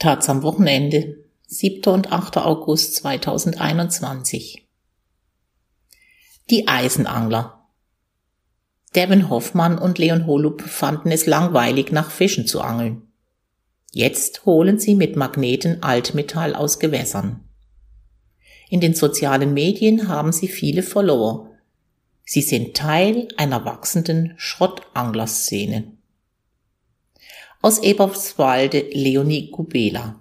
Taz am Wochenende, 7. und 8. August 2021. Die Eisenangler. Devin Hoffmann und Leon Holub fanden es langweilig, nach Fischen zu angeln. Jetzt holen sie mit Magneten Altmetall aus Gewässern. In den sozialen Medien haben sie viele Follower. Sie sind Teil einer wachsenden Schrottanglerszene. Aus Eberswalde Leonie Kubela.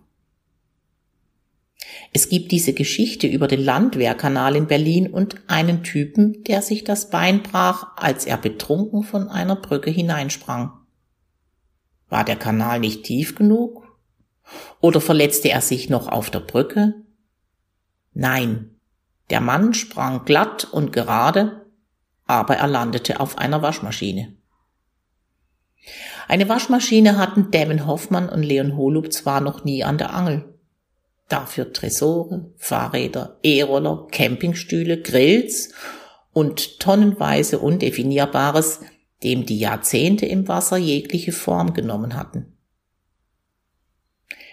Es gibt diese Geschichte über den Landwehrkanal in Berlin und einen Typen, der sich das Bein brach, als er betrunken von einer Brücke hineinsprang. War der Kanal nicht tief genug? Oder verletzte er sich noch auf der Brücke? Nein, der Mann sprang glatt und gerade, aber er landete auf einer Waschmaschine. Eine Waschmaschine hatten Devin Hoffmann und Leon Holub zwar noch nie an der Angel. Dafür Tresore, Fahrräder, E-Roller, Campingstühle, Grills und tonnenweise Undefinierbares, dem die Jahrzehnte im Wasser jegliche Form genommen hatten.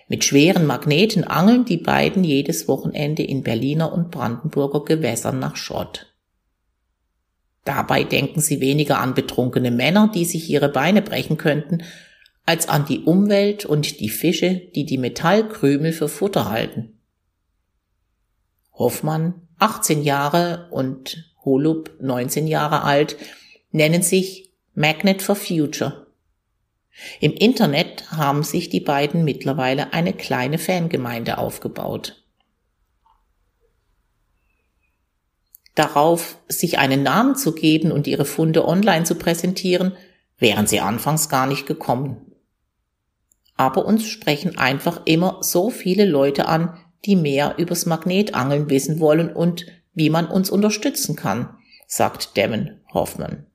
Mit schweren Magneten angeln die beiden jedes Wochenende in Berliner und Brandenburger Gewässern nach Schrott. Dabei denken sie weniger an betrunkene Männer, die sich ihre Beine brechen könnten, als an die Umwelt und die Fische, die die Metallkrümel für Futter halten. Hoffmann, 18 Jahre und Holub, 19 Jahre alt, nennen sich Magnet for Future. Im Internet haben sich die beiden mittlerweile eine kleine Fangemeinde aufgebaut. Darauf, sich einen Namen zu geben und ihre Funde online zu präsentieren, wären sie anfangs gar nicht gekommen. Aber uns sprechen einfach immer so viele Leute an, die mehr übers Magnetangeln wissen wollen und wie man uns unterstützen kann, sagt Devin Hoffmann.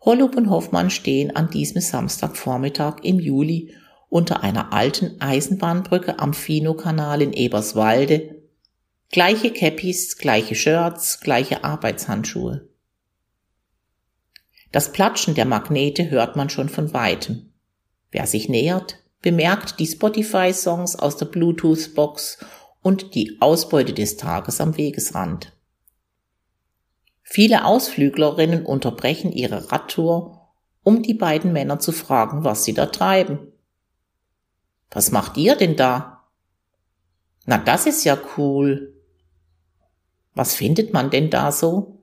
Hollup und Hoffmann stehen an diesem Samstagvormittag im Juli unter einer alten Eisenbahnbrücke am Fino-Kanal in Eberswalde Gleiche Cappies, gleiche Shirts, gleiche Arbeitshandschuhe. Das Platschen der Magnete hört man schon von weitem. Wer sich nähert, bemerkt die Spotify-Songs aus der Bluetooth-Box und die Ausbeute des Tages am Wegesrand. Viele Ausflüglerinnen unterbrechen ihre Radtour, um die beiden Männer zu fragen, was sie da treiben. Was macht ihr denn da? Na, das ist ja cool. Was findet man denn da so?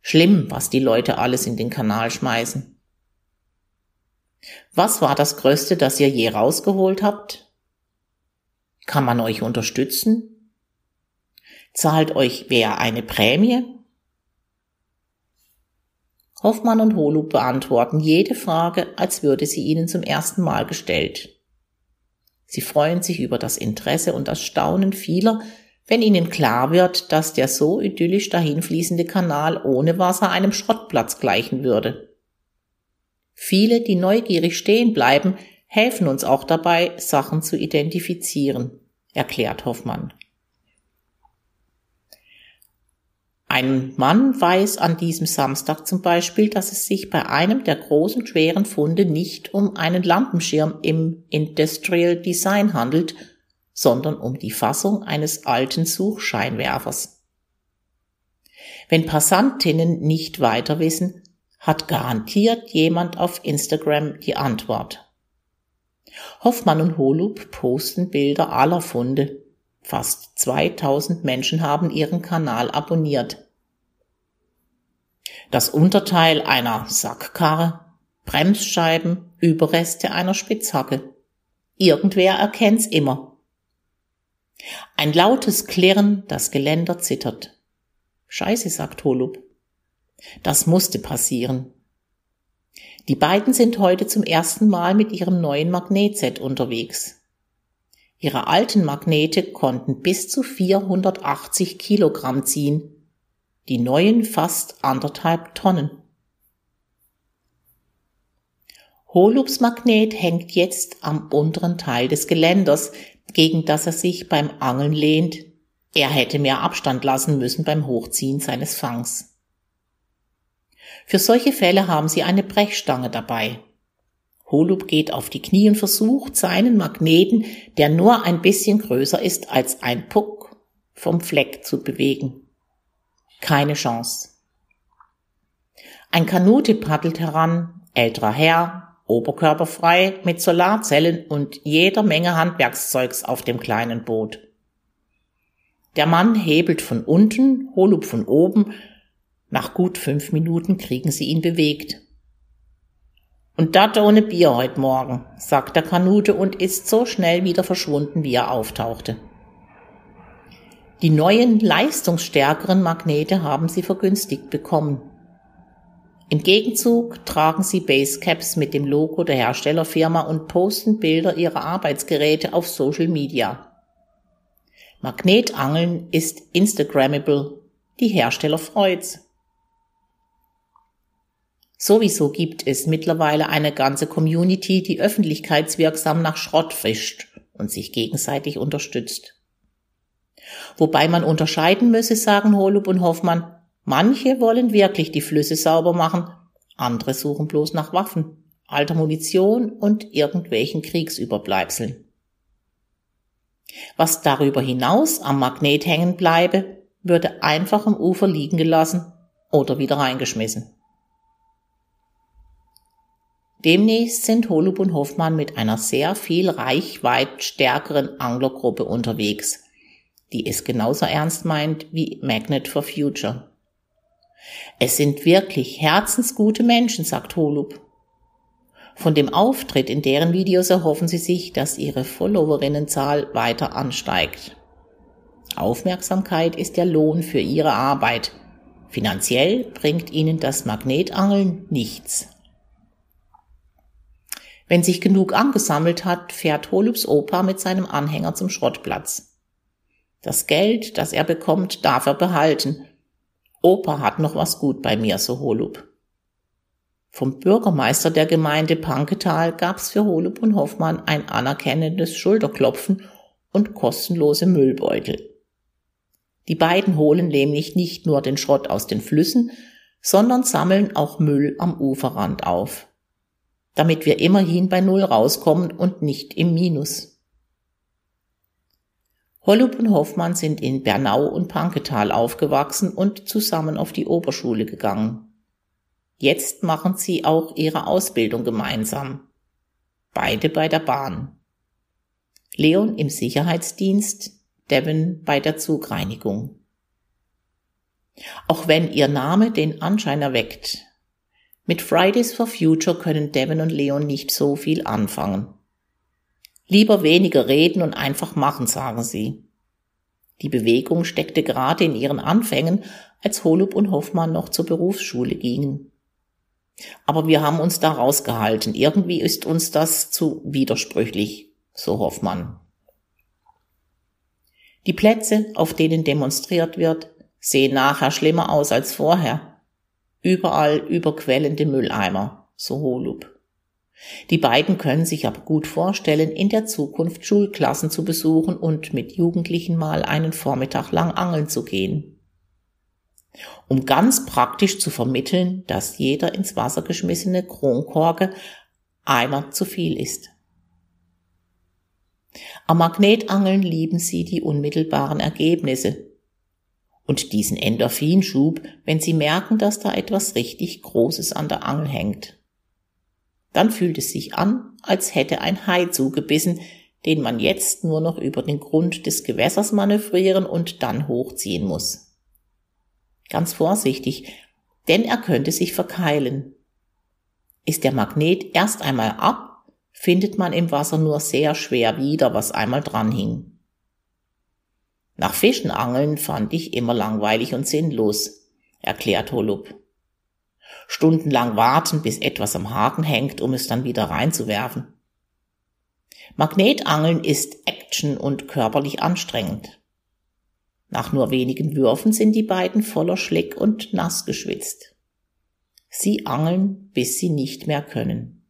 Schlimm, was die Leute alles in den Kanal schmeißen. Was war das Größte, das ihr je rausgeholt habt? Kann man euch unterstützen? Zahlt euch wer eine Prämie? Hoffmann und Holub beantworten jede Frage, als würde sie ihnen zum ersten Mal gestellt. Sie freuen sich über das Interesse und das Staunen vieler, wenn ihnen klar wird, dass der so idyllisch dahinfließende Kanal ohne Wasser einem Schrottplatz gleichen würde. Viele, die neugierig stehen bleiben, helfen uns auch dabei, Sachen zu identifizieren, erklärt Hoffmann. Ein Mann weiß an diesem Samstag zum Beispiel, dass es sich bei einem der großen schweren Funde nicht um einen Lampenschirm im Industrial Design handelt, sondern um die Fassung eines alten Suchscheinwerfers. Wenn Passantinnen nicht weiter wissen, hat garantiert jemand auf Instagram die Antwort. Hoffmann und Holub posten Bilder aller Funde. Fast 2000 Menschen haben ihren Kanal abonniert. Das Unterteil einer Sackkarre, Bremsscheiben, Überreste einer Spitzhacke. Irgendwer erkennt's immer. Ein lautes Klirren, das Geländer zittert. Scheiße, sagt Holub. Das musste passieren. Die beiden sind heute zum ersten Mal mit ihrem neuen Magnetset unterwegs. Ihre alten Magnete konnten bis zu 480 Kilogramm ziehen, die neuen fast anderthalb Tonnen. Holubs Magnet hängt jetzt am unteren Teil des Geländers, gegen das er sich beim Angeln lehnt. Er hätte mehr Abstand lassen müssen beim Hochziehen seines Fangs. Für solche Fälle haben sie eine Brechstange dabei. Holub geht auf die Knie und versucht, seinen Magneten, der nur ein bisschen größer ist als ein Puck, vom Fleck zu bewegen. Keine Chance. Ein Kanute paddelt heran, älterer Herr, oberkörperfrei, mit Solarzellen und jeder Menge Handwerkszeugs auf dem kleinen Boot. Der Mann hebelt von unten, Holub von oben. Nach gut fünf Minuten kriegen sie ihn bewegt. Und dat ohne Bier heut Morgen, sagt der Kanute und ist so schnell wieder verschwunden, wie er auftauchte. Die neuen, leistungsstärkeren Magnete haben sie vergünstigt bekommen. Im Gegenzug tragen sie Basecaps mit dem Logo der Herstellerfirma und posten Bilder ihrer Arbeitsgeräte auf Social Media. Magnetangeln ist Instagrammable. Die Hersteller freut's. Sowieso gibt es mittlerweile eine ganze Community, die öffentlichkeitswirksam nach Schrott fischt und sich gegenseitig unterstützt. Wobei man unterscheiden müsse, sagen Holub und Hoffmann, manche wollen wirklich die Flüsse sauber machen, andere suchen bloß nach Waffen, alter Munition und irgendwelchen Kriegsüberbleibseln. Was darüber hinaus am Magnet hängen bleibe, würde einfach am Ufer liegen gelassen oder wieder reingeschmissen. Demnächst sind Holub und Hoffmann mit einer sehr viel reichweit stärkeren Anglergruppe unterwegs, die es genauso ernst meint wie Magnet for Future. Es sind wirklich herzensgute Menschen, sagt Holub. Von dem Auftritt in deren Videos erhoffen sie sich, dass ihre Followerinnenzahl weiter ansteigt. Aufmerksamkeit ist der Lohn für ihre Arbeit. Finanziell bringt ihnen das Magnetangeln nichts. Wenn sich genug angesammelt hat, fährt Holubs Opa mit seinem Anhänger zum Schrottplatz. Das Geld, das er bekommt, darf er behalten. Opa hat noch was gut bei mir, so Holub. Vom Bürgermeister der Gemeinde Panketal gab's für Holub und Hoffmann ein anerkennendes Schulterklopfen und kostenlose Müllbeutel. Die beiden holen nämlich nicht nur den Schrott aus den Flüssen, sondern sammeln auch Müll am Uferrand auf damit wir immerhin bei Null rauskommen und nicht im Minus. Hollup und Hoffmann sind in Bernau und Panketal aufgewachsen und zusammen auf die Oberschule gegangen. Jetzt machen sie auch ihre Ausbildung gemeinsam. Beide bei der Bahn. Leon im Sicherheitsdienst, Devin bei der Zugreinigung. Auch wenn ihr Name den Anschein erweckt, mit Fridays for Future können Devin und Leon nicht so viel anfangen. Lieber weniger reden und einfach machen, sagen sie. Die Bewegung steckte gerade in ihren Anfängen, als Holub und Hoffmann noch zur Berufsschule gingen. Aber wir haben uns da rausgehalten. Irgendwie ist uns das zu widersprüchlich, so Hoffmann. Die Plätze, auf denen demonstriert wird, sehen nachher schlimmer aus als vorher. Überall überquellende Mülleimer, so Holub. Die beiden können sich aber gut vorstellen, in der Zukunft Schulklassen zu besuchen und mit Jugendlichen mal einen Vormittag lang angeln zu gehen. Um ganz praktisch zu vermitteln, dass jeder ins Wasser geschmissene Kronkorke einer zu viel ist. Am Magnetangeln lieben sie die unmittelbaren Ergebnisse, und diesen Endorphinschub, wenn sie merken, dass da etwas richtig Großes an der Angel hängt. Dann fühlt es sich an, als hätte ein Hai zugebissen, den man jetzt nur noch über den Grund des Gewässers manövrieren und dann hochziehen muss. Ganz vorsichtig, denn er könnte sich verkeilen. Ist der Magnet erst einmal ab, findet man im Wasser nur sehr schwer wieder, was einmal dran hing. Nach Fischen angeln fand ich immer langweilig und sinnlos, erklärt Holub. Stundenlang warten, bis etwas am Haken hängt, um es dann wieder reinzuwerfen. Magnetangeln ist Action und körperlich anstrengend. Nach nur wenigen Würfen sind die beiden voller Schlick und nass geschwitzt. Sie angeln, bis sie nicht mehr können.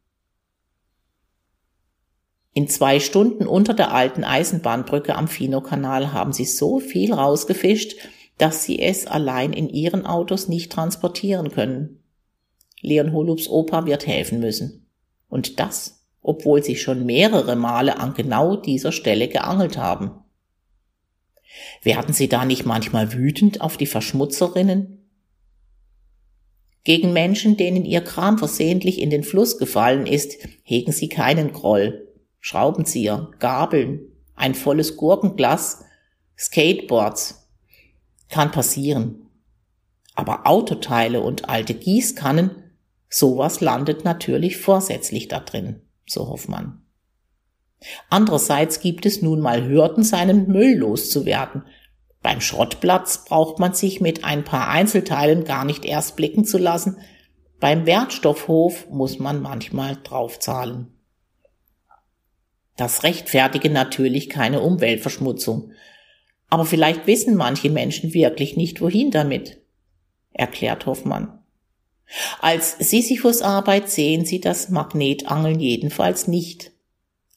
In zwei Stunden unter der alten Eisenbahnbrücke am Fino-Kanal haben sie so viel rausgefischt, dass sie es allein in ihren Autos nicht transportieren können. Leon Holubs Opa wird helfen müssen. Und das obwohl sie schon mehrere Male an genau dieser Stelle geangelt haben. Werden Sie da nicht manchmal wütend auf die Verschmutzerinnen? Gegen Menschen, denen ihr Kram versehentlich in den Fluss gefallen ist, hegen Sie keinen Groll. Schraubenzieher, Gabeln, ein volles Gurkenglas, Skateboards. Kann passieren. Aber Autoteile und alte Gießkannen, sowas landet natürlich vorsätzlich da drin, so Hoffmann. Andererseits gibt es nun mal Hürden, seinen Müll loszuwerden. Beim Schrottplatz braucht man sich mit ein paar Einzelteilen gar nicht erst blicken zu lassen. Beim Wertstoffhof muss man manchmal draufzahlen. Das rechtfertige natürlich keine Umweltverschmutzung. Aber vielleicht wissen manche Menschen wirklich nicht, wohin damit, erklärt Hoffmann. Als Sisyphus-Arbeit sehen sie das Magnetangeln jedenfalls nicht.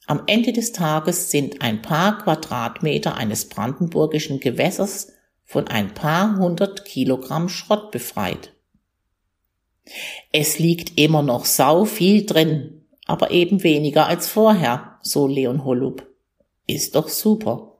Am Ende des Tages sind ein paar Quadratmeter eines brandenburgischen Gewässers von ein paar hundert Kilogramm Schrott befreit. Es liegt immer noch sau viel drin, aber eben weniger als vorher, so Leon Holub. Ist doch super.